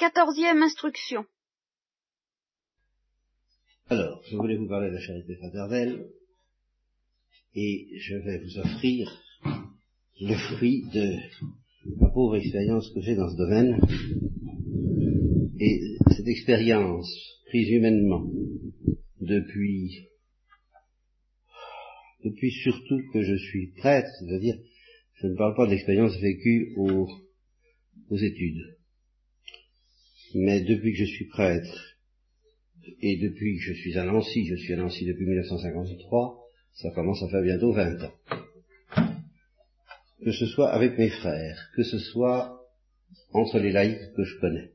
Quatorzième instruction. Alors, je voulais vous parler de la charité fraternelle et je vais vous offrir le fruit de ma pauvre expérience que j'ai dans ce domaine. Et cette expérience prise humainement depuis depuis surtout que je suis prêtre, c'est-à-dire je ne parle pas de l'expérience vécue aux, aux études, mais depuis que je suis prêtre, et depuis que je suis à Nancy, je suis à Nancy depuis 1953, ça commence à faire bientôt 20 ans. Que ce soit avec mes frères, que ce soit entre les laïcs que je connais.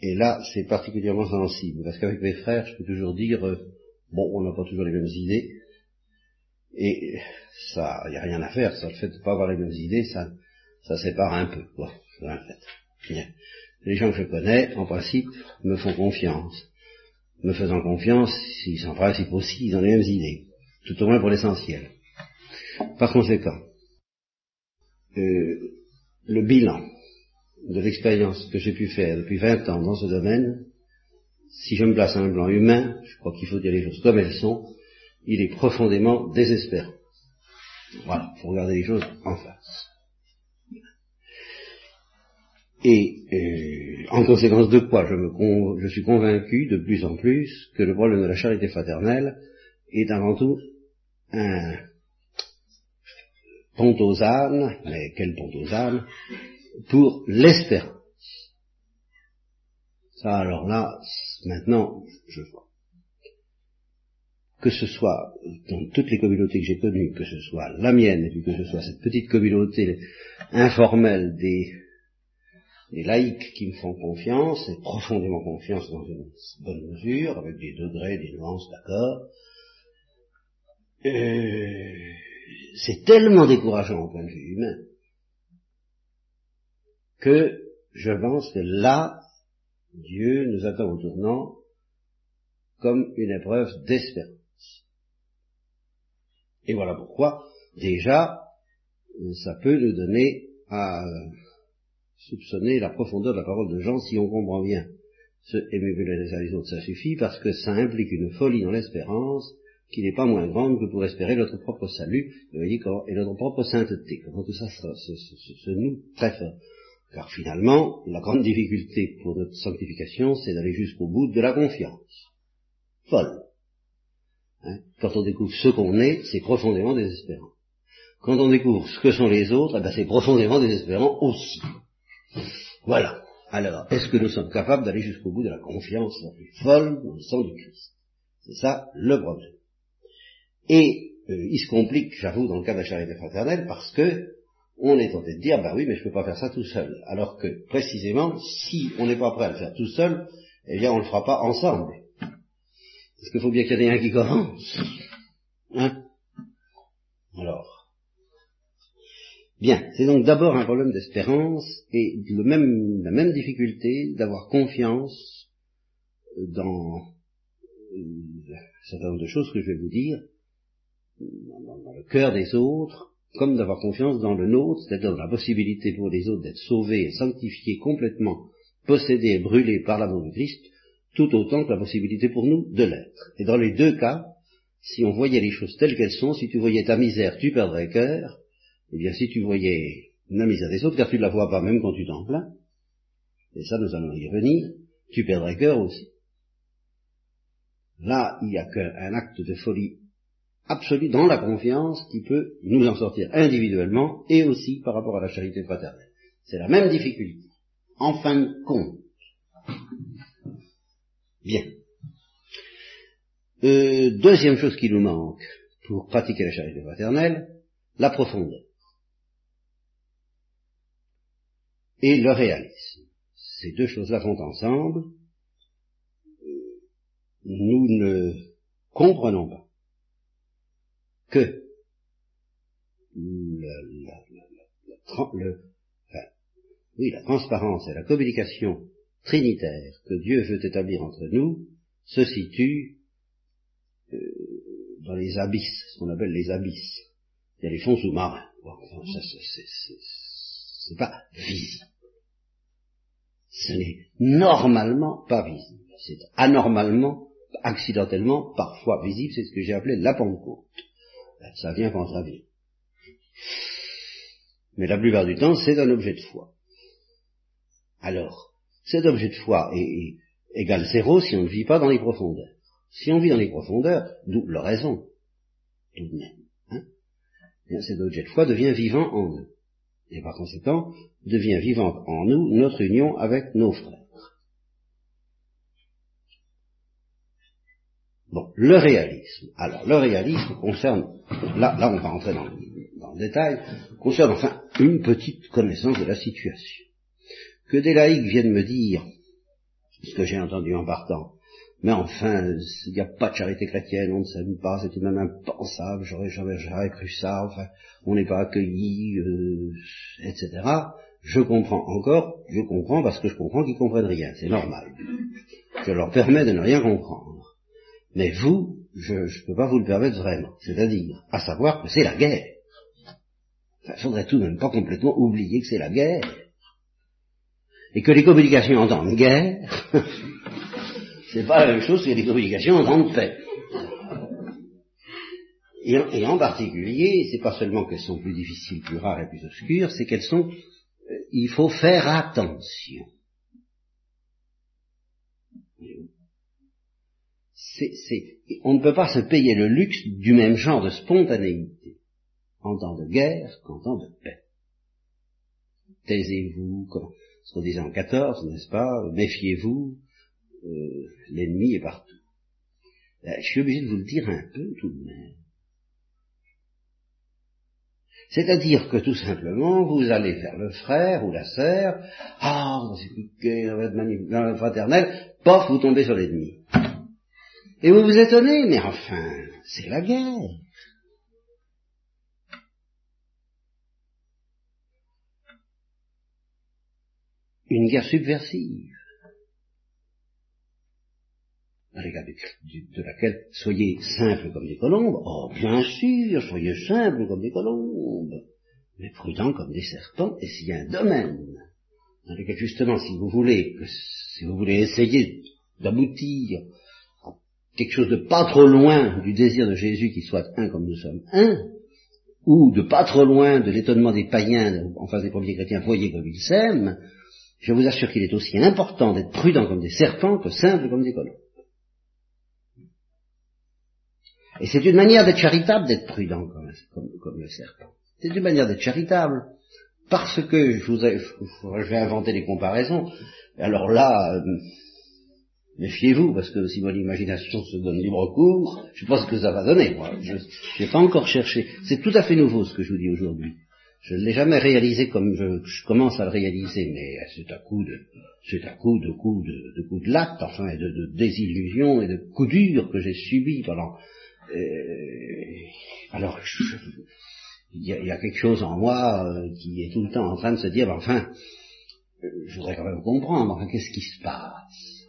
Et là, c'est particulièrement sensible, parce qu'avec mes frères, je peux toujours dire, euh, bon, on n'a pas toujours les mêmes idées, et ça, il n'y a rien à faire, ça, le fait de ne pas avoir les mêmes idées, ça, ça sépare un peu, quoi, fait les gens que je connais, en principe, me font confiance. Me faisant confiance, s'ils en principe aussi, ils ont les mêmes idées. Tout au moins pour l'essentiel. Par conséquent, euh, le bilan de l'expérience que j'ai pu faire depuis 20 ans dans ce domaine, si je me place à un plan humain, je crois qu'il faut dire les choses comme elles sont, il est profondément désespérant. Voilà, il faut regarder les choses en face. Et euh, en conséquence de quoi je, me je suis convaincu de plus en plus que le problème de la charité fraternelle est avant tout un pont aux ânes, mais quel pont aux ânes, pour l'espérance. Ça alors là, maintenant, je vois. Que ce soit dans toutes les communautés que j'ai connues, que ce soit la mienne, et puis que ce soit cette petite communauté informelle des des laïcs qui me font confiance, et profondément confiance dans une bonne mesure, avec des degrés, des nuances, d'accord. Euh, c'est tellement décourageant au point de vue humain que je pense que là, Dieu nous attend au tournant comme une épreuve d'espérance. Et voilà pourquoi, déjà, ça peut nous donner à soupçonner la profondeur de la parole de Jean si on comprend bien. Ce aimez-vous les uns les autres, ça suffit parce que ça implique une folie dans l'espérance qui n'est pas moins grande que pour espérer notre propre salut et notre propre sainteté. Comment tout ça se, se, noue très fort. Car finalement, la grande difficulté pour notre sanctification, c'est d'aller jusqu'au bout de la confiance. Folle. Hein? Quand on découvre ce qu'on est, c'est profondément désespérant. Quand on découvre ce que sont les autres, eh ben c'est profondément désespérant aussi. Voilà. Alors, est-ce que nous sommes capables d'aller jusqu'au bout de la confiance la plus folle dans le sang du Christ? C'est ça le problème. Et euh, il se complique, j'avoue, dans le cas de la charité fraternelle, parce que on est tenté de dire, bah oui, mais je ne peux pas faire ça tout seul. Alors que, précisément, si on n'est pas prêt à le faire tout seul, eh bien, on ne le fera pas ensemble. Parce qu'il faut bien qu'il y ait un qui commence. Hein? Alors, Bien, c'est donc d'abord un problème d'espérance et la même difficulté d'avoir confiance dans euh, un choses que je vais vous dire, dans, le cœur des autres, comme d'avoir confiance dans le nôtre, c'est-à-dire la possibilité pour les autres d'être sauvés et sanctifiés complètement, possédés et brûlés par l'amour de Christ, tout autant que la possibilité pour nous de l'être. Et dans les deux cas, si on voyait les choses telles qu'elles sont, si tu voyais ta misère, tu perdrais cœur, eh bien, si tu voyais la misère des autres, car tu ne la vois pas même quand tu t'en plains, et ça nous allons y revenir, tu perdrais cœur aussi. Là, il n'y a qu'un acte de folie absolue dans la confiance qui peut nous en sortir individuellement et aussi par rapport à la charité fraternelle. C'est la même difficulté. En fin de compte. Bien. Euh, deuxième chose qui nous manque pour pratiquer la charité fraternelle, la profondeur. Et le réalisme. Ces deux choses-là vont ensemble. Nous ne comprenons pas que la transparence et la communication trinitaire que Dieu veut établir entre nous se situe euh, dans les abysses, ce qu'on appelle les abysses. Il y a les fonds sous-marins. Bon, ça, c'est pas visible ce n'est normalement pas visible. C'est anormalement, accidentellement, parfois visible, c'est ce que j'ai appelé la Pentecôte. Ça vient quand ça vient. Mais la plupart du temps, c'est un objet de foi. Alors, cet objet de foi est, égal zéro si on ne vit pas dans les profondeurs. Si on vit dans les profondeurs, d'où la raison, tout de même, hein, cet objet de foi devient vivant en nous. Et par conséquent, devient vivante en nous notre union avec nos frères. Bon, le réalisme. Alors, le réalisme concerne, là, là on va entrer dans, dans le détail, concerne enfin une petite connaissance de la situation. Que des laïcs viennent me dire, ce que j'ai entendu en partant, mais enfin, il n'y a pas de charité chrétienne, on ne s'aime pas, c'est tout de même impensable, j'aurais jamais, cru ça, enfin, on n'est pas accueilli, euh, etc. Je comprends encore, je comprends parce que je comprends qu'ils comprennent rien, c'est normal. Je leur permets de ne rien comprendre. Mais vous, je ne peux pas vous le permettre vraiment. C'est-à-dire, à savoir que c'est la guerre. Il faudrait tout de même pas complètement oublier que c'est la guerre. Et que les communications en temps de guerre, c'est pas la même chose que les communications en temps de paix. Et, en particulier, c'est pas seulement qu'elles sont plus difficiles, plus rares et plus obscures, c'est qu'elles sont il faut faire attention. on ne peut pas se payer le luxe du même genre de spontanéité en temps de guerre qu'en temps de paix. Taisez-vous, ce qu'on disait en 14, n'est-ce pas? Méfiez-vous, euh, l'ennemi est partout. Ben, je suis obligé de vous le dire un peu tout de même. C'est-à-dire que tout simplement, vous allez vers le frère ou la sœur, ah, dans cette fraternelle, pof, vous tombez sur l'ennemi. Et vous vous étonnez, mais enfin, c'est la guerre. Une guerre subversive de, laquelle soyez simples comme des colombes, oh bien sûr, soyez simples comme des colombes, mais prudents comme des serpents, et s'il y a un domaine? Dans lequel justement si vous voulez que, si vous voulez essayer d'aboutir à quelque chose de pas trop loin du désir de Jésus qui soit un comme nous sommes un, ou de pas trop loin de l'étonnement des païens en face des premiers chrétiens, voyez comme ils s'aiment, je vous assure qu'il est aussi important d'être prudent comme des serpents que simple comme des colombes. Et c'est une manière d'être charitable d'être prudent comme, le serpent. C'est une manière d'être charitable. Parce que je, vous ai, je vais inventer des comparaisons. Alors là, euh, méfiez-vous, parce que si mon imagination se donne libre cours, je ce que ça va donner, moi. Je n'ai pas encore cherché. C'est tout à fait nouveau ce que je vous dis aujourd'hui. Je ne l'ai jamais réalisé comme je, commence à le réaliser, mais c'est à coup de, c'est à coup de coups de, de, coups de latte, enfin, et de, de désillusions et de coups durs que j'ai subis pendant alors, il y, a quelque chose en moi euh, qui est tout le temps en train de se dire, enfin, euh, je voudrais quand même comprendre, enfin, qu'est-ce qui se passe?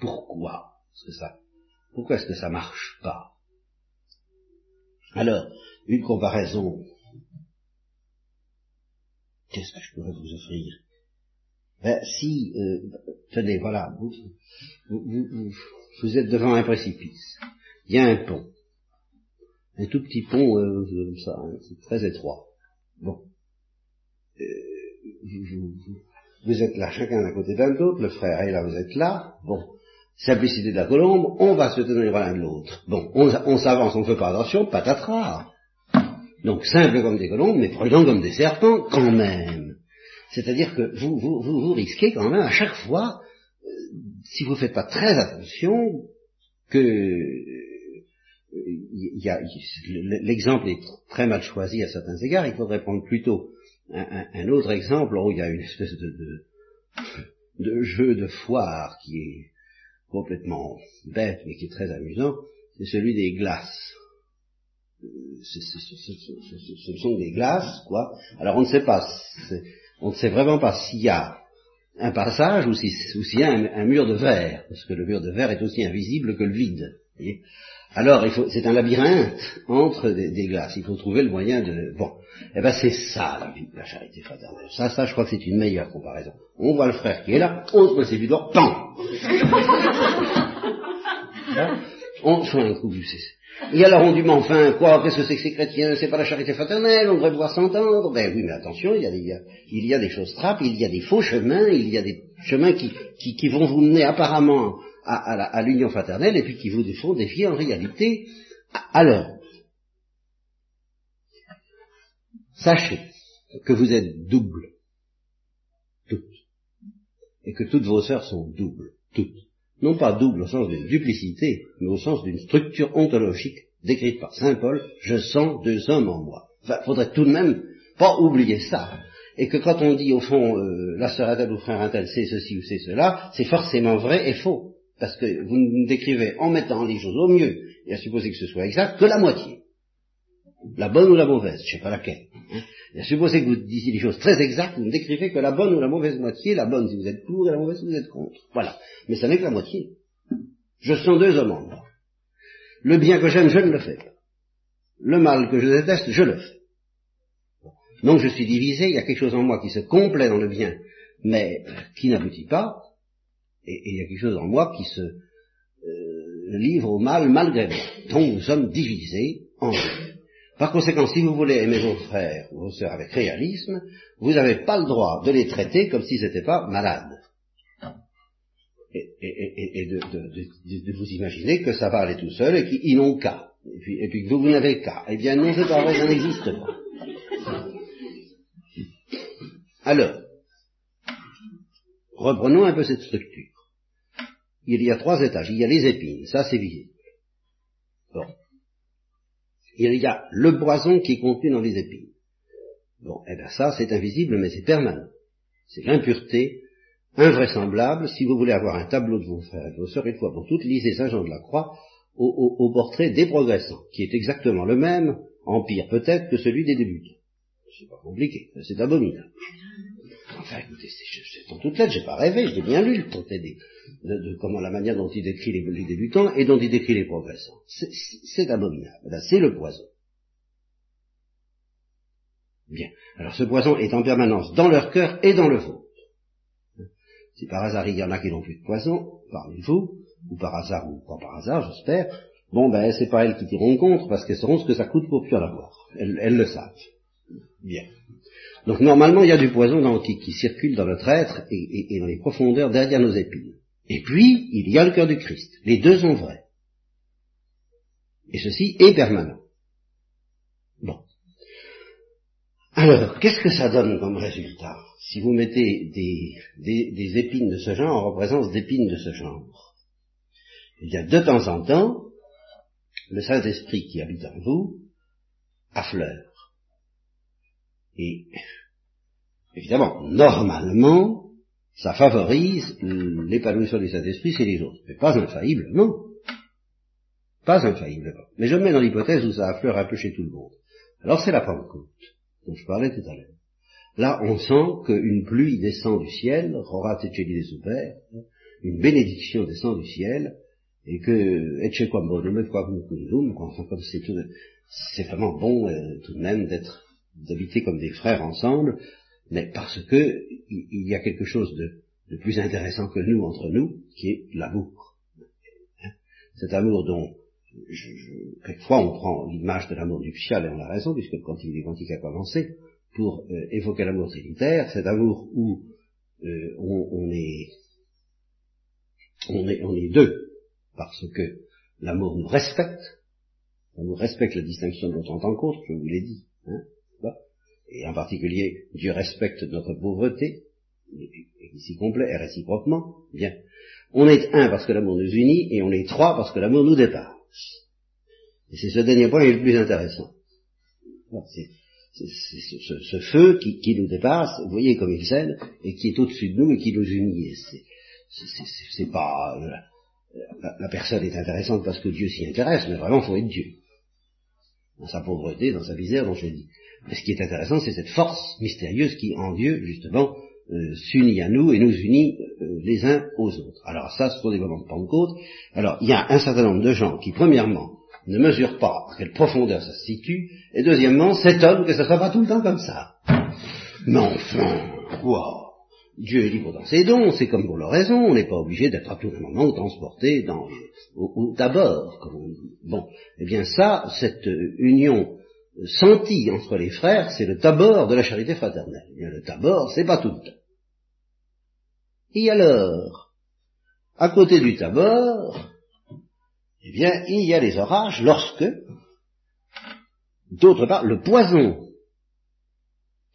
Pourquoi est-ce que ça Pourquoi est-ce que ça marche pas? Alors, une comparaison. Qu'est-ce que je pourrais vous offrir? Ben, si, tenez, voilà, vous êtes devant un précipice il y a un pont. Un tout petit pont euh, comme ça, hein, c'est très étroit. Bon. Euh, vous, êtes là chacun d'un côté d'un autre, le frère est là, vous êtes là. Bon. Simplicité de la colombe, on va se tenir l'un de l'autre. Bon, on, s'avance, on ne fait pas attention, patatras. Donc simple comme des colombes, mais prudent comme des serpents quand même. C'est-à-dire que vous, vous, vous, risquez quand même à chaque fois, euh, si vous ne faites pas très attention, que l'exemple est très mal choisi à certains égards, il faudrait prendre plutôt un, autre exemple où il y a une espèce de, jeu de foire qui est complètement bête mais qui est très amusant, c'est celui des glaces. Ce sont des glaces, quoi. Alors on ne sait pas, on ne sait vraiment pas s'il y a un passage ou s'il y a un, mur de verre, parce que le mur de verre est aussi invisible que le vide. Alors, c'est un labyrinthe entre des, glaces. Il faut trouver le moyen de... Bon, eh ben c'est ça la, vie, la charité fraternelle. Ça, ça, je crois que c'est une meilleure comparaison. On voit le frère qui est là, on se met du doigt, pan On fait un coup, et alors on dit, mais enfin, quoi, qu'est-ce que c'est que ces chrétiens? C'est pas la charité fraternelle, on devrait pouvoir s'entendre. Ben oui, mais attention, il y, a des, il y a des choses trappes, il y a des faux chemins, il y a des chemins qui, qui, vont vous mener apparemment à, l'union fraternelle et puis qui vous font défier en réalité. Alors, sachez que vous êtes double, toutes, et que toutes vos sœurs sont doubles, toutes non pas double au sens d'une duplicité, mais au sens d'une structure ontologique décrite par Saint Paul, je sens deux hommes en moi. Enfin, faudrait tout de même pas oublier ça. Et que quand on dit au fond, euh, la sœur a ou frère tel, c'est ceci ou c'est cela, c'est forcément vrai et faux. Parce que vous ne décrivez en mettant les choses au mieux, et à supposer que ce soit exact, que la moitié. La bonne ou la mauvaise, je ne sais pas laquelle. Hein. Et à supposer que vous disiez des choses très exactes, vous ne décrivez que la bonne ou la mauvaise moitié, la bonne si vous êtes pour et la mauvaise si vous êtes contre. Voilà. Mais ça n'est que la moitié. Je sens deux hommes en moi. Le bien que j'aime, je ne le fais pas. Le mal que je déteste, je le fais. Donc je suis divisé, il y a quelque chose en moi qui se complaît dans le bien, mais qui n'aboutit pas, et, il y a quelque chose en moi qui se euh, livre au mal malgré moi. Donc nous sommes divisés en deux. Par conséquent, si vous voulez aimer vos frères ou vos sœurs avec réalisme, vous n'avez pas le droit de les traiter comme s'ils n'étaient pas malades. Et, de, vous imaginer que ça va aller tout seul et qu'ils n'ont qu'à. Et puis, que vous, vous n'avez qu'à. Eh bien non, c'est pas vrai, ça n'existe pas. Alors, reprenons un peu cette structure. Il y a trois étages. Il y a les épines, ça c'est visible. Bon il y a le poison qui est contenu dans les épines. Bon, eh bien ça, c'est invisible, mais c'est permanent. C'est l'impureté invraisemblable. Si vous voulez avoir un tableau de vos frères et vos sœurs, une fois pour toutes, lisez Saint Jean de la Croix au, portrait des progressants, qui est exactement le même, en pire peut-être, que celui des débutants. C'est pas compliqué, c'est abominable. Enfin, écoutez, c'est en toute lettre, j'ai pas rêvé, j'ai bien lu le traité de, comment la manière dont il décrit les, débutants et dont il décrit les progressants. C'est abominable. c'est le poison. Bien. Alors ce poison est en permanence dans leur cœur et dans le vôtre. Si par hasard il y en a qui n'ont plus de poison, parmi vous, ou par hasard ou pas par hasard, j'espère, bon ben c'est pas elles qui tireront contre parce qu'elles sauront ce que ça coûte pour plus en avoir. elles le savent. Bien. Donc normalement, il y a du poison dans, qui, circule dans notre être et, dans les profondeurs derrière nos épines. Et puis, il y a le cœur du Christ. Les deux sont vrais. Et ceci est permanent. Bon. Alors, qu'est-ce que ça donne comme résultat? Si vous mettez des, épines de ce genre en présence d'épines de ce genre y a de temps en temps, le Saint-Esprit qui habite en vous affleure. Et évidemment, normalement, ça favorise l'épanouissement du Saint-Esprit c'est les autres, mais pas infailliblement. Pas infailliblement. Mais je me mets dans l'hypothèse où ça affleure un peu chez tout le monde. Alors c'est la Pentecôte, dont je parlais tout à l'heure. Là, on sent qu'une pluie descend du ciel, Rora des Super, une bénédiction descend du ciel, et que, chez quoi c'est vraiment bon euh, tout de même d'être d'habiter comme des frères ensemble, mais parce que il y a quelque chose de, plus intéressant que nous entre nous, qui est l'amour. Hein? Cet amour dont quelquefois on prend l'image de l'amour nuptial et on a raison, puisque quand il est quantique a commencé, pour euh, évoquer l'amour trinitaire, cet amour où euh, on, est, on, est, on est deux, parce que l'amour nous respecte, l'amour respecte la distinction dont on en compte, je vous l'ai dit, hein, et en particulier Dieu respecte notre pauvreté, ici complet et réciproquement, bien. On est un parce que l'amour nous unit, et on est trois parce que l'amour nous dépasse. Et c'est ce dernier point qui est le plus intéressant. C'est ce, feu qui, nous dépasse, vous voyez comme il cède, et qui est au-dessus de nous et qui nous unit. C'est pas... La, la, personne est intéressante parce que Dieu s'y intéresse, mais vraiment il faut être Dieu. Dans sa pauvreté, dans sa misère, dont je dis. Mais ce qui est intéressant, c'est cette force mystérieuse qui, en Dieu, justement, euh, s'unit à nous et nous unit euh, les uns aux autres. Alors ça, ce sont des moments de Pentecôte. Alors il y a un certain nombre de gens qui, premièrement, ne mesurent pas à quelle profondeur ça se situe, et deuxièmement, s'étonnent que ça ne soit pas tout le temps comme ça. Mais enfin, quoi? Dieu est libre dans ses dons, c'est comme pour le raison, on n'est pas obligé d'être à tout moment transporté dans, au, d'abord, comme on dit. Bon, eh bien ça, cette union sentie entre les frères, c'est le tabord de la charité fraternelle. Le tabord, c'est pas tout le temps. Et alors, à côté du tabord, eh bien, il y a les orages lorsque, d'autre part, le poison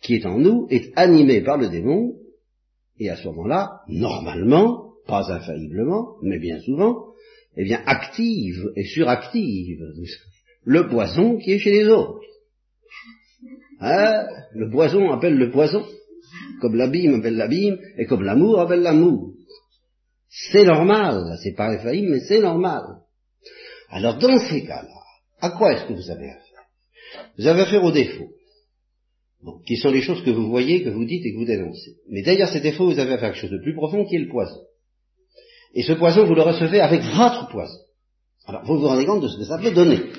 qui est en nous est animé par le démon et à ce moment-là, normalement, pas infailliblement, mais bien souvent, eh bien, active et suractive le poison qui est chez les autres. Hein? Le poison appelle le poison, comme l'abîme appelle l'abîme, et comme l'amour appelle l'amour. C'est normal, c'est pas mais c'est normal. Alors, dans ces cas-là, à quoi est-ce que vous avez affaire? Vous avez affaire au défaut qui sont les choses que vous voyez, que vous dites et que vous dénoncez. Mais derrière ces défauts, vous avez affaire à quelque chose de plus profond qui est le poison. Et ce poison, vous le recevez avec votre poison. Alors, vous vous rendez compte de ce que ça peut donner.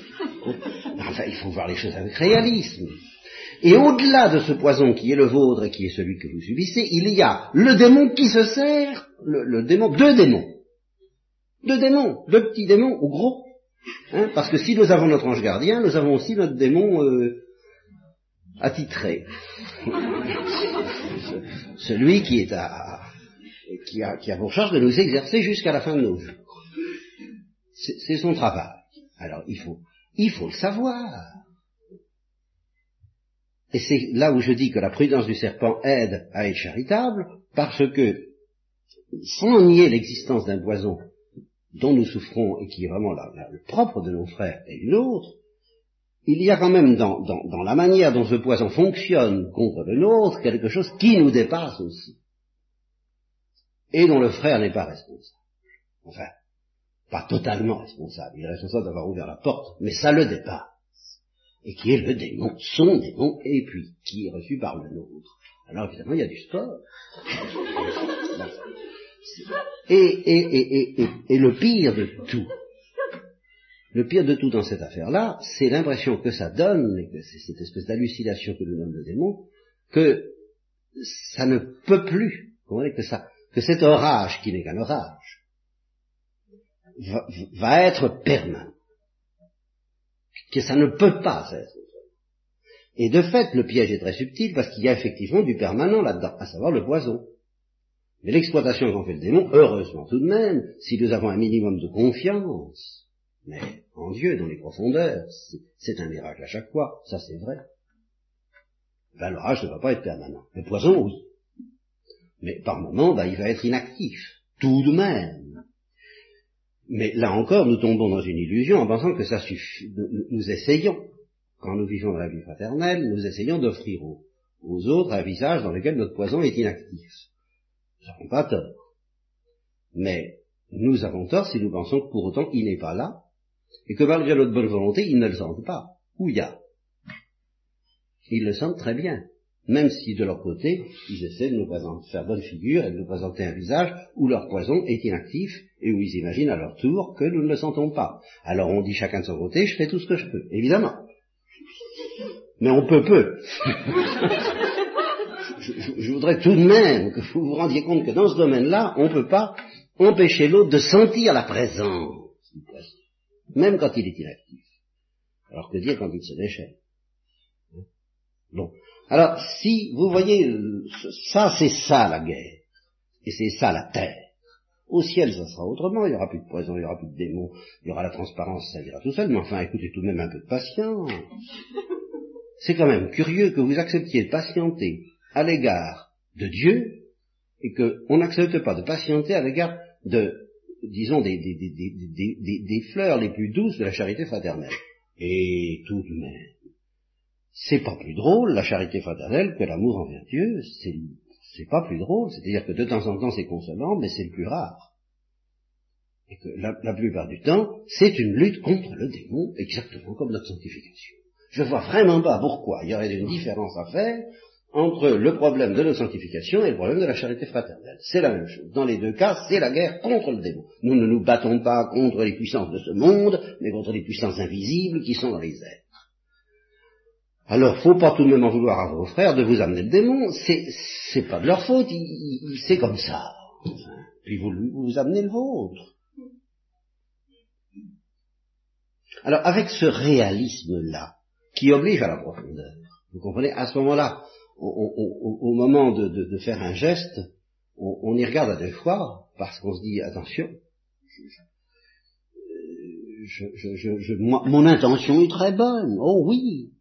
Enfin, il faut voir les choses avec réalisme. Et au-delà de ce poison qui est le vôtre et qui est celui que vous subissez, il y a le démon qui se sert, le, démon, deux démons. Deux démons, deux petits démons ou gros. Hein, parce que si nous avons notre ange gardien, nous avons aussi notre démon euh, attitré. Celui qui est à, qui a, qui a pour charge de nous exercer jusqu'à la fin de nos jours. C'est son travail. Alors il faut, il faut le savoir. Et c'est là où je dis que la prudence du serpent aide à être charitable, parce que, sans nier l'existence d'un poison dont nous souffrons et qui est vraiment le propre de nos frères et une autre, il y a quand même dans, dans, la manière dont ce poison fonctionne contre le nôtre quelque chose qui nous dépasse aussi. Et dont le frère n'est pas responsable. Enfin, pas totalement responsable. Il est responsable d'avoir ouvert la porte, mais ça le dépasse. Et qui est le démon, son démon, et puis qui est reçu par le nôtre. Alors évidemment, il y a du sport. Et, et, et, et, le pire de tout, le pire de tout dans cette affaire-là, c'est l'impression que ça donne, et que c'est cette espèce d'hallucination que nous donne le démon, que ça ne peut plus, que ça, que cet orage qui n'est qu'un orage, va, va, être permanent. Que ça ne peut pas. Et de fait, le piège est très subtil parce qu'il y a effectivement du permanent là-dedans, à savoir le poison. Mais l'exploitation qu'en fait le démon, heureusement tout de même, si nous avons un minimum de confiance, mais en Dieu, dans les profondeurs, c'est un miracle à chaque fois, ça c'est vrai. Ben, l'orage ne va pas être permanent. Le poison, oui. Mais par moment, ben, il va être inactif, tout de même. Mais là encore, nous tombons dans une illusion en pensant que ça suffit. Nous, essayons, quand nous vivons dans la vie fraternelle, nous essayons d'offrir aux, aux, autres un visage dans lequel notre poison est inactif. Nous n'avons pas tort. Mais nous avons tort si nous pensons que pour autant il n'est pas là, et que malgré notre bonne volonté, ils ne le sentent pas. Où il y a Ils le sentent très bien, même si de leur côté, ils essaient de nous présenter, faire bonne figure et de nous présenter un visage où leur poison est inactif et où ils imaginent à leur tour que nous ne le sentons pas. Alors on dit chacun de son côté, je fais tout ce que je peux, évidemment. Mais on peut peu. je, voudrais tout de même que vous vous rendiez compte que dans ce domaine-là, on ne peut pas empêcher l'autre de sentir la présence du poison même quand il est inactif. Alors que dire quand il se déchaîne Bon. Alors, si vous voyez, ça c'est ça la guerre, et c'est ça la terre. Au ciel, ça sera autrement, il n'y aura plus de poison, il n'y aura plus de démons, il y aura la transparence, ça ira tout seul, mais enfin, écoutez tout de même un peu de patience. C'est quand même curieux que vous acceptiez de patienter à l'égard de Dieu, et qu'on n'accepte pas de patienter à l'égard de disons, des, des, fleurs les plus douces de la charité fraternelle. Et tout de même, c'est pas plus drôle la charité fraternelle que l'amour envers Dieu, c'est, pas plus drôle, c'est-à-dire que de temps en temps c'est consolant, mais c'est le plus rare. Et que la, la plupart du temps, c'est une lutte contre le démon, exactement comme notre sanctification. Je vois vraiment pas pourquoi il y aurait une différence à faire entre le problème de notre sanctification et le problème de la charité fraternelle. C'est la même chose. Dans les deux cas, c'est la guerre contre le démon. Nous ne nous battons pas contre les puissances de ce monde, mais contre les puissances invisibles qui sont dans les airs. Alors, faut pas tout de même en vouloir à vos frères de vous amener le démon, c'est, pas de leur faute, c'est comme ça. puis vous, vous amenez le vôtre. Alors, avec ce réalisme-là, qui oblige à la profondeur, vous comprenez, à ce moment-là, au, moment de, faire un geste, on, y regarde à deux fois, parce qu'on se dit, attention, mon intention est très bonne, oh oui.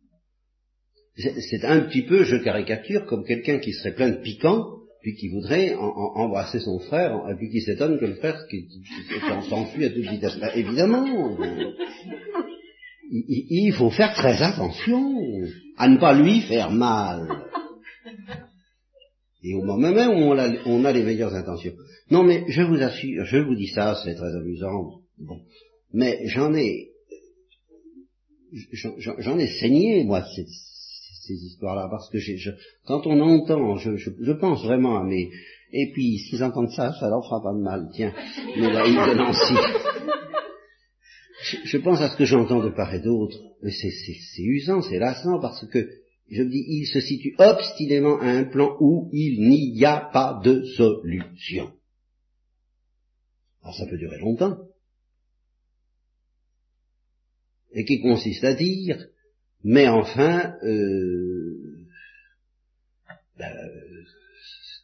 C'est un petit peu, je caricature, comme quelqu'un qui serait plein de piquant, puis qui voudrait embrasser son frère, et puis qui s'étonne que le frère qui, s'enfuit à toute vitesse. Bah, évidemment, il, faut faire très attention à ne pas lui faire mal. Et au moment même où on a, les meilleures intentions. Non, mais je vous assure, je vous dis ça, c'est très amusant. Bon. Mais j'en ai, j'en ai saigné, moi, ces, ces histoires-là, parce que quand on entend, je, pense vraiment à mes, et puis s'ils entendent ça, ça leur fera pas de mal, tiens, mais là, de Nancy. Je, je pense à ce que j'entends de part et d'autre, c'est usant, c'est lassant, parce que je me dis, il se situe obstinément à un plan où il n'y a pas de solution. Alors ça peut durer longtemps. Et qui consiste à dire, mais enfin, euh, ben,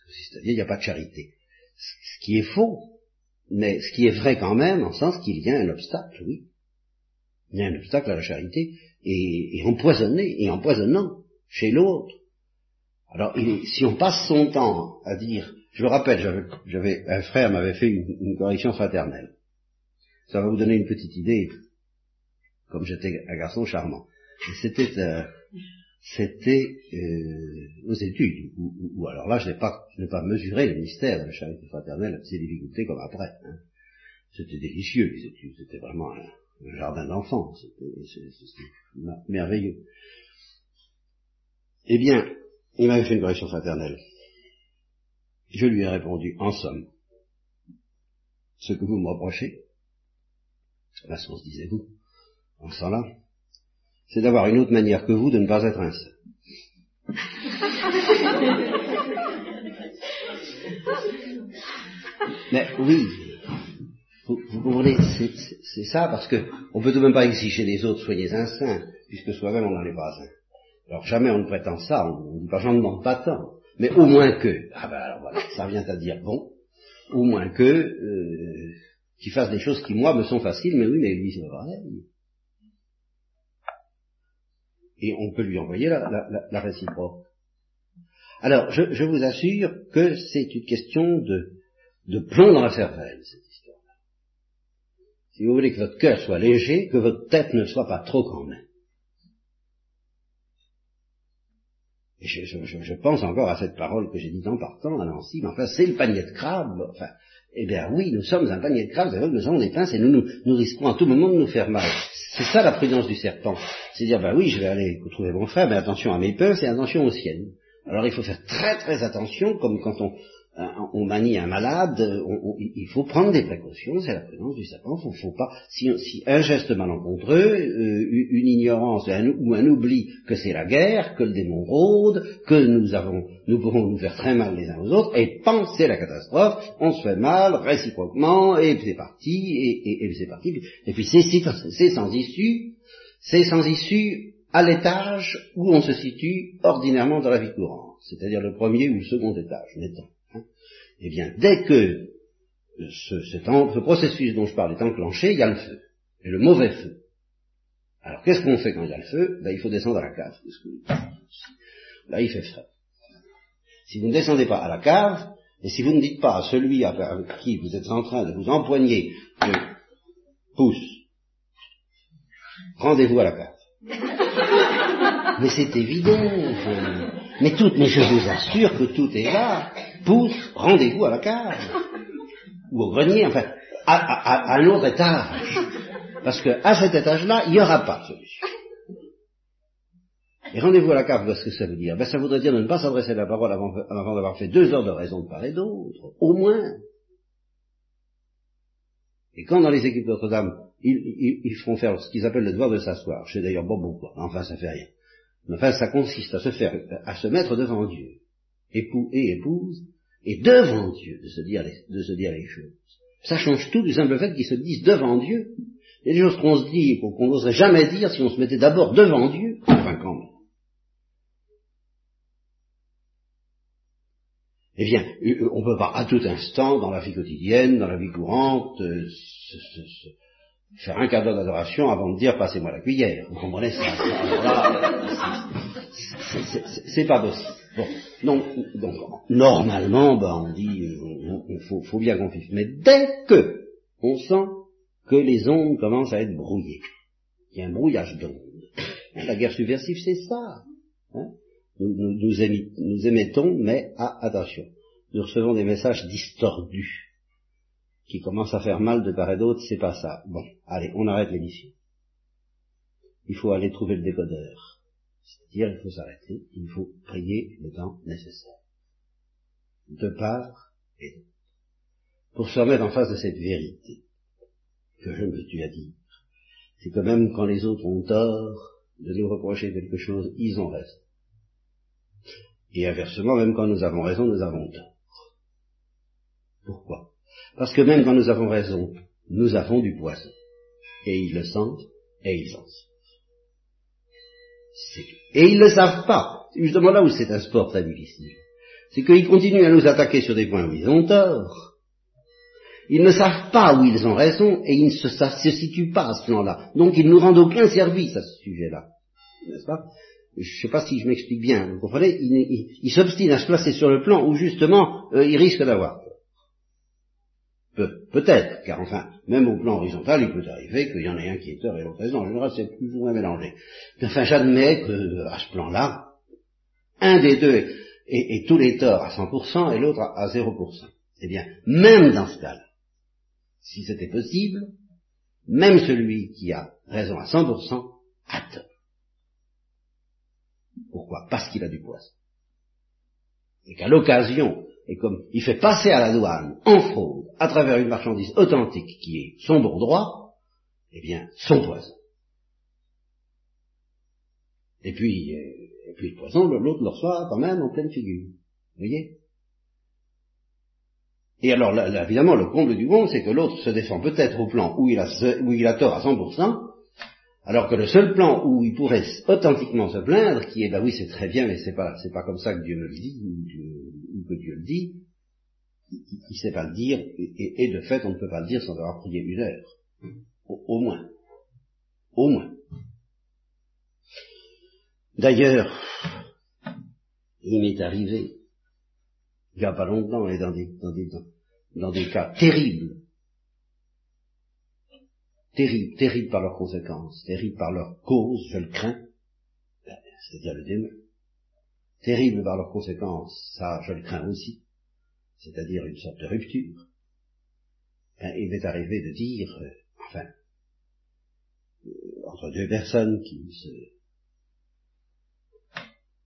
consiste à dire, il n'y a pas de charité. Ce qui est faux, mais ce qui est vrai quand même, en sens qu'il y a un obstacle, oui. Il y a un obstacle à la charité, et, empoisonné, et empoisonnant chez l'autre. Alors, si on passe son temps à dire, je me rappelle, j'avais, un frère m'avait fait une, correction fraternelle. Ça va vous donner une petite idée, comme j'étais un garçon charmant. C'était, euh, aux études, ou, alors là, je n'ai pas, pas mesuré le mystère de la charité fraternelle, ces difficultés comme après. Hein. C'était délicieux les études, c'était vraiment un, jardin d'enfants, c'était merveilleux. Eh bien, il m'avait fait une correction fraternelle. Je lui ai répondu, en somme, ce que vous me reprochez, la se disait vous, en ce temps-là, c'est d'avoir une autre manière que vous de ne pas être un seul. Mais oui, vous, comprenez, c'est ça, parce que on peut tout de même pas exiger des autres, soyez un saint, puisque soi-même on n'en est pas un. Alors jamais on ne prétend ça, on ne j'en demande pas tant, mais au moins que, ah ben alors voilà, ça vient à dire bon, au moins que, euh, qu'il fasse des choses qui moi me sont faciles, mais oui, mais lui c'est pareil. Et on peut lui envoyer la, réciproque. Alors, je, vous assure que c'est une question de, de plomb dans la cervelle, cette histoire-là. Si vous voulez que votre cœur soit léger, que votre tête ne soit pas trop quand même. Je, pense encore à cette parole que j'ai dite en partant à Nancy, mais enfin, c'est le panier de crabes. Enfin, eh bien oui, nous sommes un panier de vrai que nous sommes des pinces et nous, nous, nous, risquons à tout moment de nous faire mal. C'est ça la prudence du serpent. C'est dire, ben oui, je vais aller trouver mon frère, mais attention à mes pinces et attention aux siennes. Alors il faut faire très très attention, comme quand on, on manie un malade, il faut prendre des précautions, c'est la prudence du serpent, faut, faut pas, si, un geste malencontreux, euh, une ignorance ou un oubli que c'est la guerre, que le démon rôde, que nous avons, nous pourrons nous faire très mal les uns aux autres, et penser la catastrophe, on se fait mal réciproquement, et c'est parti, et, c'est parti, et puis c'est sans issue, c'est sans issue à l'étage où on se situe ordinairement dans la vie courante, c'est-à-dire le premier ou le second étage, mettons. Eh bien, dès que ce, processus dont je parle est enclenché, il y a le feu. Et le mauvais feu. Alors, qu'est-ce qu'on fait quand il y a le feu? Ben, Il faut descendre à la cave. Là, il fait frais. Si vous ne descendez pas à la cave, et si vous ne dites pas à celui avec qui vous êtes en train de vous empoigner de pouce, rendez-vous à la cave. Mais c'est évident. Mais tout, mais je vous assure que tout est là pousse, rendez-vous à la cave, ou au grenier, enfin, à, un autre étage. Parce qu'à cet étage-là, il n'y aura pas de solution. Et rendez-vous à la cave, qu'est-ce que ça veut dire? Ben, Ça voudrait dire de ne pas s'adresser à la parole avant, avant d'avoir fait deux heures de raison de part et d'autre, au moins. Et quand dans les équipes Notre-Dame, ils, ils, font faire ce qu'ils appellent le devoir de s'asseoir, je sais d'ailleurs pas pourquoi, enfin ça fait rien. Enfin ça consiste à se faire, à se mettre devant Dieu, époux et épouse, et devant Dieu de se dire les, de se dire les choses. Ça change tout du simple fait qu'ils se disent devant Dieu. Il y a des choses qu'on se dit et qu'on n'oserait jamais dire si on se mettait d'abord devant Dieu, enfin quand même. Eh bien, euh, on ne peut pas à tout instant, dans la vie quotidienne, dans la vie courante, euh, faire un cadeau d'adoration avant de dire passez-moi la cuillère. Vous comprenez C'est pas possible. Bon, donc, donc normalement, ben, on dit, il faut, bien qu'on fiche. Mais dès que on sent que les ondes commencent à être brouillées, il y a un brouillage d'ondes. La guerre subversive, c'est ça. Hein nous, nous, émettons, mais attention, nous recevons des messages distordus qui commencent à faire mal de part et d'autre, c'est pas ça. Bon, allez, on arrête l'émission. Il faut aller trouver le décodeur. C'est-à-dire, il faut s'arrêter, il faut prier le temps nécessaire. De part et d'autre. Pour se remettre en face de cette vérité que je me tue à dire. C'est que même quand les autres ont tort de nous reprocher quelque chose, ils ont raison. Et inversement, même quand nous avons raison, nous avons tort. Pourquoi? Parce que même quand nous avons raison, nous avons du poison. Et ils le sentent, et ils en Et ils ne le savent pas. C'est justement là où c'est un sport très difficile. C'est qu'ils continuent à nous attaquer sur des points où ils ont tort. Ils ne savent pas où ils ont raison et ils ne se, situent pas à ce plan-là. Donc ils ne nous rendent aucun service à ce sujet-là. N'est-ce pas? Je ne sais pas si je m'explique bien, vous comprenez, il, s'obstine à se placer sur le plan où justement euh, il risque d'avoir Peut, peut-être, car enfin, même au plan horizontal, il peut arriver qu'il y en ait un qui est tort et l'autre raison. En général, c'est plus ou moins mélangé. enfin, j'admets que, à ce plan-là, un des deux est, tous les torts à 100% et l'autre à, 0%. Eh bien, même dans ce cas-là, si c'était possible, même celui qui a raison à 100% a tort. Pourquoi? Parce qu'il a du poison. Et qu'à l'occasion, et comme il fait passer à la douane, en fraude, à travers une marchandise authentique qui est son bon droit, eh bien, son poison. Et puis, euh, et puis le poison, l'autre le reçoit quand même en pleine figure. Vous voyez? Et alors, là, évidemment, le comble du monde, c'est que l'autre se défend peut-être au plan où il a, où il a tort à 100%, alors que le seul plan où il pourrait authentiquement se plaindre, qui est, bah oui, c'est très bien, mais c'est pas, c'est pas comme ça que Dieu me le dit, que Dieu le dit, il, ne sait pas le dire, et, de fait, on ne peut pas le dire sans avoir prié une heure. Au, moins. Au moins. D'ailleurs, il m'est arrivé, il n'y a pas longtemps, et dans des, dans des, dans des cas terribles, terribles, terribles par leurs conséquences, terribles par leurs causes, je le crains, c'est-à-dire le démon, terribles par leurs conséquences, ça je le crains aussi, c'est-à-dire une sorte de rupture, ben, il m'est arrivé de dire, euh, enfin, euh, entre deux personnes qui se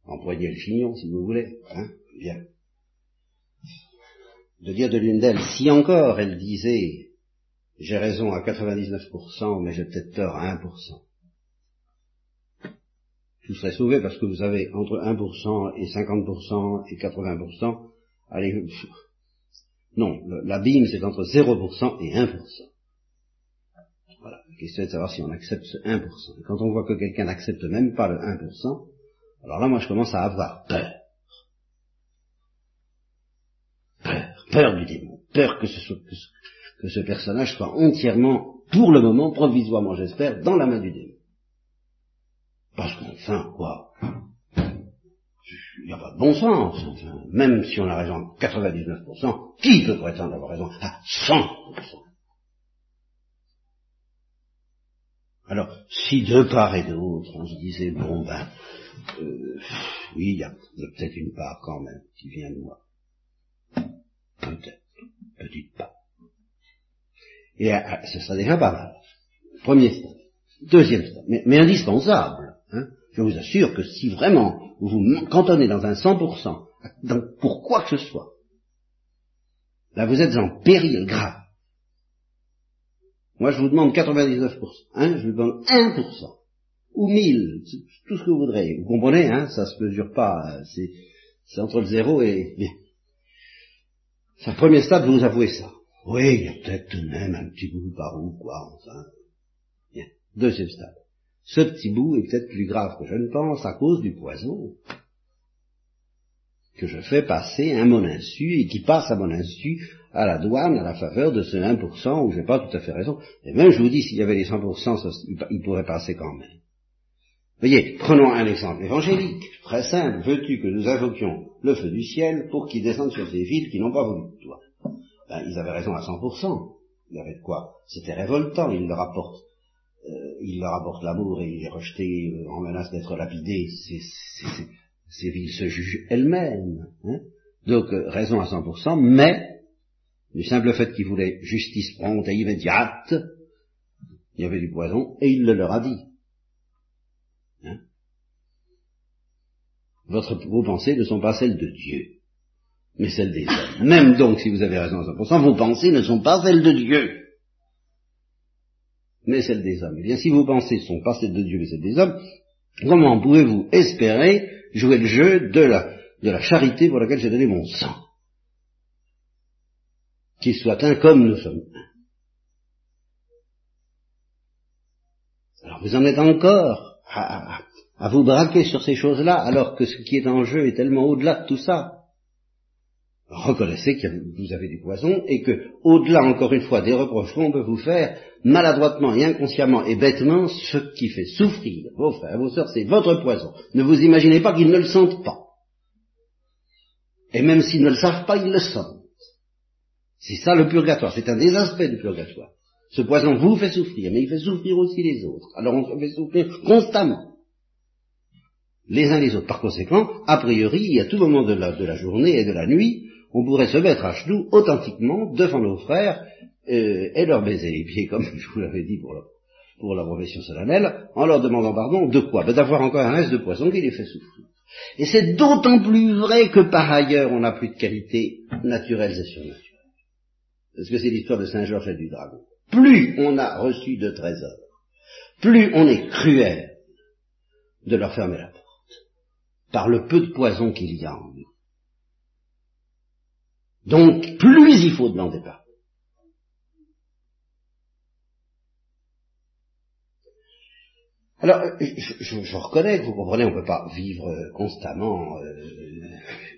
empoignaient le chignon, si vous voulez, hein, bien, de dire de l'une d'elles, si encore elle disait j'ai raison à 99%, mais j'ai peut-être tort à 1%. Je serais sauvé parce que vous avez entre 1% et 50% et 80%, allez, non, l'abîme c'est entre 0% et 1%. Voilà, la question est de savoir si on accepte ce 1%. Et quand on voit que quelqu'un n'accepte même pas le 1%, alors là moi je commence à avoir peur. Peur, peur du démon, peur que ce que ce personnage soit entièrement, pour le moment, provisoirement j'espère, dans la main du démon. Parce qu'enfin, quoi Il n'y a pas de bon sens, enfin, même si on a raison à 99%, qui peut prétendre avoir raison à 100% Alors, si de part et d'autre, on se disait, bon ben, euh, oui, il y a, peut-être une part quand même qui vient de moi. Peut-être, petite part. Et euh, ce sera déjà pas mal. Premier stade. Deuxième stade, mais, indispensable. Je vous assure que si vraiment vous vous cantonnez dans un 100%, donc pour quoi que ce soit, là vous êtes en péril grave. Moi je vous demande 99%, hein, je vous demande 1%, ou 1000, tout ce que vous voudrez. Vous comprenez, hein, ça se mesure pas, c'est, entre le zéro et... C'est un premier stade, vous avouez ça. Oui, il y a peut-être tout de même un petit bout par où, quoi, enfin. Bien. Deuxième stade. Ce petit bout est peut-être plus grave que je ne pense à cause du poison que je fais passer à mon insu et qui passe à mon insu à la douane à la faveur de ce 1% où je n'ai pas tout à fait raison. Et même je vous dis, s'il y avait les 100%, ça, il pourrait passer quand même. Voyez, prenons un exemple évangélique, très simple. Veux-tu que nous invoquions le feu du ciel pour qu'il descende sur ces villes qui n'ont pas voulu de toi? Ben, Ils avaient raison à 100%. Il y avait de quoi? C'était révoltant, il leur apporte, euh, il leur apporte l'amour et il est rejeté euh, en menace d'être lapidé. ces villes se jugent elles-mêmes. Hein Donc, euh, raison à 100%, mais du simple fait qu'ils voulaient justice prompte et immédiate, il y avait du poison, et il le leur a dit. Hein Votre, vos pensées ne sont pas celles de Dieu, mais celles des hommes. Même donc, si vous avez raison à 100%, vos pensées ne sont pas celles de Dieu, mais celles des hommes. Eh bien, si vos pensées ne sont pas celles de Dieu, mais celles des hommes, comment pouvez-vous espérer jouer le jeu de la, charité pour laquelle j'ai donné mon sang? Qu'il soit un comme nous sommes. Alors vous en êtes encore à, vous braquer sur ces choses-là, alors que ce qui est en jeu est tellement au-delà de tout ça. Reconnaissez que vous avez du poison et que, au-delà encore une fois des reproches qu'on peut vous faire, maladroitement et inconsciemment et bêtement, ce qui fait souffrir vos frères, vos sœurs, c'est votre poison. Ne vous imaginez pas qu'ils ne le sentent pas. Et même s'ils ne le savent pas, ils le sentent. C'est ça le purgatoire, c'est un des aspects du purgatoire. Ce poison vous fait souffrir, mais il fait souffrir aussi les autres. Alors on se fait souffrir constamment. Les uns les autres. Par conséquent, a priori, à tout moment de la, de la journée et de la nuit, on pourrait se mettre à genoux authentiquement devant nos frères euh, et leur baiser les pieds, comme je vous l'avais dit pour, pour la profession solennelle, en leur demandant pardon de quoi? Ben, D'avoir encore un reste de poison qui les fait souffrir. Et c'est d'autant plus vrai que par ailleurs on n'a plus de qualités naturelles et surnaturelles. Parce que c'est l'histoire de Saint Georges et du dragon plus on a reçu de trésors, plus on est cruel de leur fermer la porte, par le peu de poison qu'il y a en nous. Donc, plus il faut demander pardon. Alors, je, reconnais que vous comprenez, on ne peut pas vivre constamment, euh,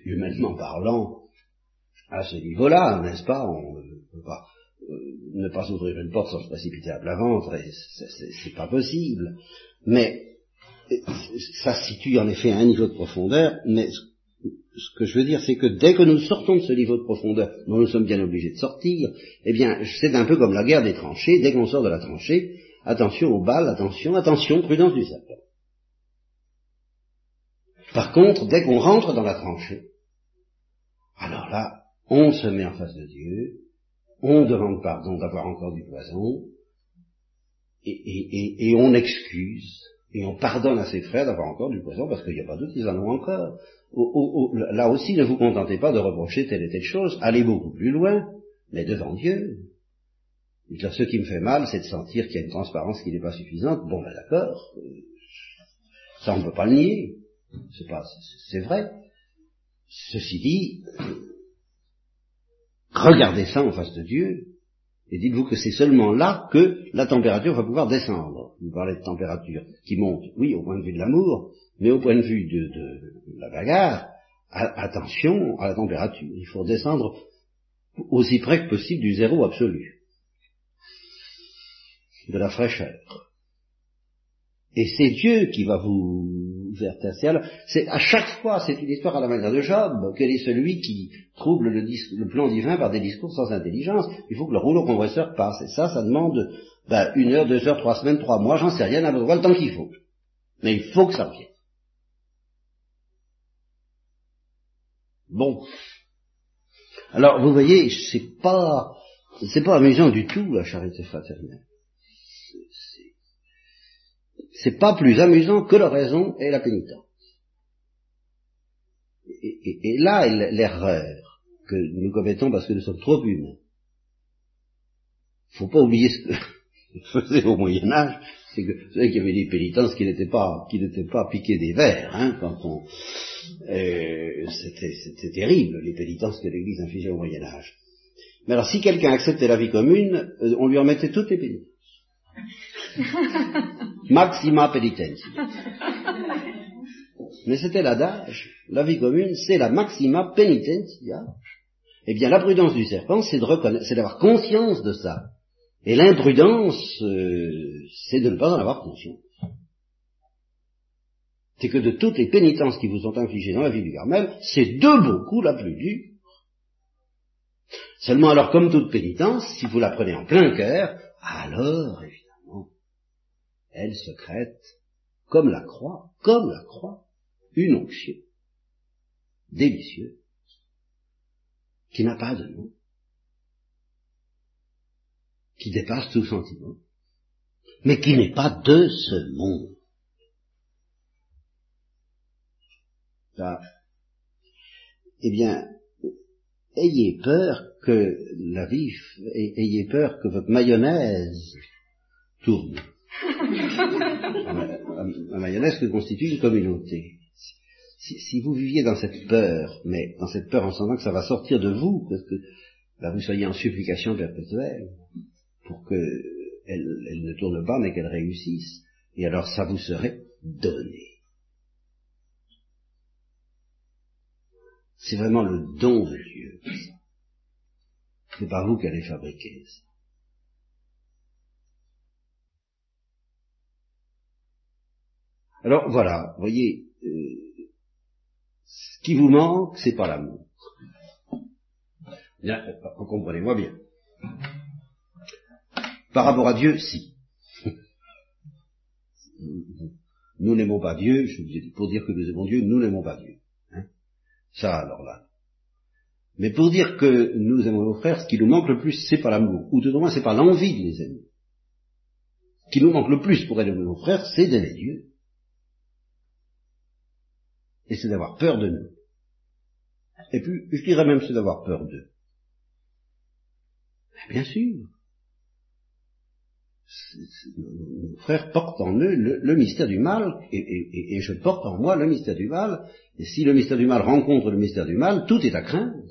humainement parlant, à ce niveau-là, n'est-ce pas? On ne peut pas euh, ne pas ouvrir une porte sans se précipiter à plat ventre, c'est pas possible. Mais ça se situe en effet à un niveau de profondeur, mais ce que je veux dire, c'est que dès que nous sortons de ce niveau de profondeur dont nous sommes bien obligés de sortir, eh bien, c'est un peu comme la guerre des tranchées. Dès qu'on sort de la tranchée, attention aux balles, attention, attention, prudence du serpent. Par contre, dès qu'on rentre dans la tranchée, alors là, on se met en face de Dieu, on demande pardon d'avoir encore du poison, et, on excuse, et on pardonne à ses frères d'avoir encore du poison, parce qu'il n'y a pas d'autres, ils en ont encore. Là aussi, ne vous contentez pas de reprocher telle et telle chose, allez beaucoup plus loin, mais devant Dieu. ce qui me fait mal, c'est de sentir qu'il y a une transparence qui n'est pas suffisante. Bon, ben d'accord, ça on ne peut pas le nier, c'est pas, c'est vrai. Ceci dit, Regardez ça en face de Dieu, et dites-vous que c'est seulement là que la température va pouvoir descendre. Vous parlez de température qui monte, oui, au point de vue de l'amour, mais au point de vue de, la bagarre, attention à la température. Il faut descendre aussi près que possible du zéro absolu, de la fraîcheur. Et c'est Dieu qui va vous c'est à chaque fois, c'est une histoire à la manière de Job, quel est celui qui trouble le, plan divin par des discours sans intelligence. Il faut que le rouleau compresseur passe. Et ça, ça demande ben, une heure, deux heures, trois semaines, trois mois, j'en sais rien, n'importe quoi, le temps qu'il faut. Mais il faut que ça vienne. Bon. Alors, vous voyez, c'est pas, c'est pas amusant du tout, la charité fraternelle c'est pas plus amusant que l'oraison et la pénitence. Et, là l'erreur que nous commettons parce que nous sommes trop humains. Faut pas oublier ce que faisait au Moyen Âge, c'est que vous savez qu'il y avait des pénitences qui n'étaient pas qui n'étaient pas piquées des vers, hein, quand on euh, c'était terrible les pénitences que l'Église infligeait au Moyen Âge. Mais alors si quelqu'un acceptait la vie commune, euh, on lui remettait toutes les pénitences. Maxima penitentia. Mais c'était l'adage. La vie commune, c'est la maxima penitentia. Eh bien, la prudence du serpent, c'est d'avoir conscience de ça. Et l'imprudence, euh, c'est de ne pas en avoir conscience. C'est que de toutes les pénitences qui vous sont infligées dans la vie du Carmel, c'est de beaucoup la plus dure. Seulement alors, comme toute pénitence, si vous la prenez en plein cœur, alors, évidemment, elle secrète, comme la croix, comme la croix, une onction délicieuse, qui n'a pas de nom, qui dépasse tout sentiment, mais qui n'est pas de ce monde. Eh bien, ayez peur que la vie, ayez peur que votre mayonnaise tourne. la, mayonnaise que constitue une communauté. Si, vous viviez dans cette peur, mais dans cette peur en sentant que ça va sortir de vous, parce que vous soyez en supplication perpétuelle, pour qu'elle elle ne tourne pas, mais qu'elle réussisse, et alors ça vous serait donné. C'est vraiment le don de Dieu. C'est pas vous qui allez fabriquer ça. Alors voilà, voyez, euh, ce qui vous manque, c'est pas l'amour. Vous comprenez-moi bien. Par rapport à Dieu, si. Nous n'aimons pas Dieu, je vous ai dit, pour dire que nous aimons Dieu, nous n'aimons pas Dieu. Ça alors là. Mais pour dire que nous aimons nos frères, ce qui nous manque le plus, c'est pas l'amour, ou tout au moins c'est pas l'envie de les aimer. Ce qui nous manque le plus pour aimer nos frères, c'est d'aimer Dieu. Et c'est d'avoir peur de nous. Et puis, je dirais même c'est d'avoir peur d'eux. Bien sûr. Nos frères portent en eux le, mystère du mal, et, je porte en moi le mystère du mal, et si le mystère du mal rencontre le mystère du mal, tout est à craindre.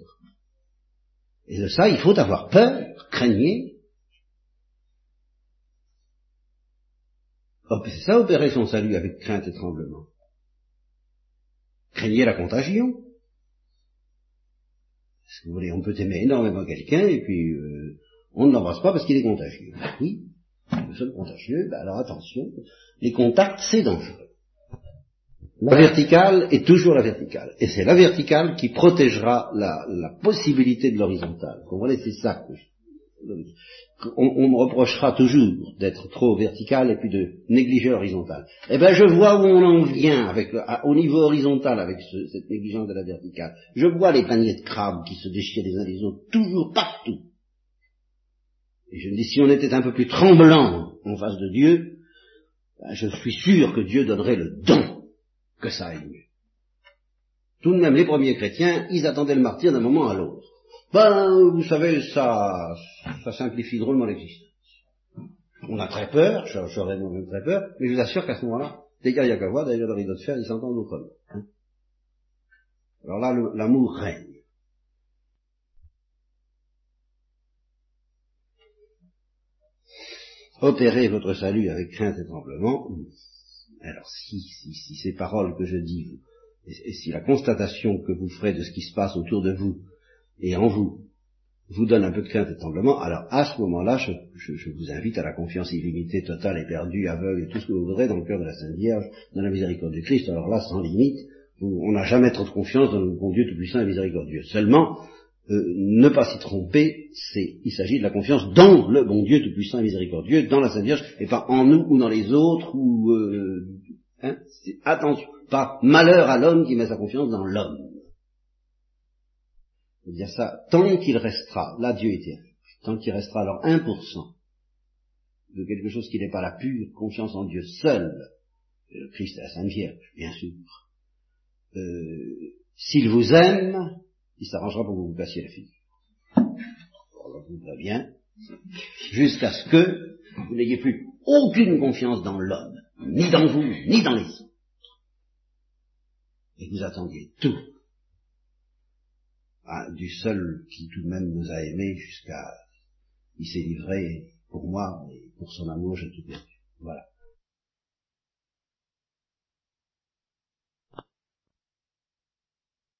Et de ça, il faut avoir peur, craignez. c'est ça opérer son salut avec crainte et tremblement. Craignez la contagion. Si vous voulez, on peut aimer énormément quelqu'un et puis euh, on ne l'embrasse pas parce qu'il est contagieux. Ben oui, nous sommes contagieux, ben alors attention, les contacts c'est dangereux. La verticale est toujours la verticale. Et c'est la verticale qui protégera la, possibilité de l'horizontale. Vous comprenez, c'est ça que on, me reprochera toujours d'être trop vertical et puis de négliger l'horizontale. Eh bien, je vois où on en vient avec, au niveau horizontal avec cette négligence de la verticale. Je vois les paniers de crabes qui se déchirent les uns les autres, toujours partout. Et je me dis, si on était un peu plus tremblant en face de Dieu, ben, je suis sûr que Dieu donnerait le don que ça aille mieux. Tout de même, les premiers chrétiens, ils attendaient le martyr d'un moment à l'autre. Ben, vous savez, ça, ça simplifie drôlement l'existence. On a très peur, j'aurais moi-même très peur, mais je vous assure qu'à ce moment-là, dès qu'il n'y a qu'à voir, d'ailleurs le rideau de fer, ils s'entendent autrement. Hein. Alors là, l'amour règne. Opérez votre salut avec crainte et tremblement, alors si, si, si ces paroles que je dis, et, si la constatation que vous ferez de ce qui se passe autour de vous et en vous vous donne un peu de crainte et tremblement, alors à ce moment-là, je, je, vous invite à la confiance illimitée, totale, éperdue, aveugle, et tout ce que vous voudrez dans le cœur de la Sainte Vierge, dans la miséricorde du Christ, alors là, sans limite, on n'a jamais trop de confiance dans le bon Dieu tout-puissant et miséricordieux. Seulement, euh, ne pas s'y tromper, c'est, il s'agit de la confiance dans le bon Dieu tout-puissant et miséricordieux, dans la Sainte Vierge, et pas en nous ou dans les autres, ou euh, hein, attention, pas malheur à l'homme qui met sa confiance dans l'homme. Je dire ça, tant qu'il restera, là Dieu est tant qu'il restera alors 1% de quelque chose qui n'est pas la pure confiance en Dieu seul, le Christ et la Sainte Vierge, bien sûr, euh, s'il vous aime, il s'arrangera pour que vous vous passiez la figure. Alors, vous va bien, jusqu'à ce que vous n'ayez plus aucune confiance dans l'homme, ni dans vous, ni dans les autres. Et vous attendiez tout ah, du seul qui tout de même nous a aimés jusqu'à... Il s'est livré pour moi, et pour son amour, j'ai tout perdu. Voilà.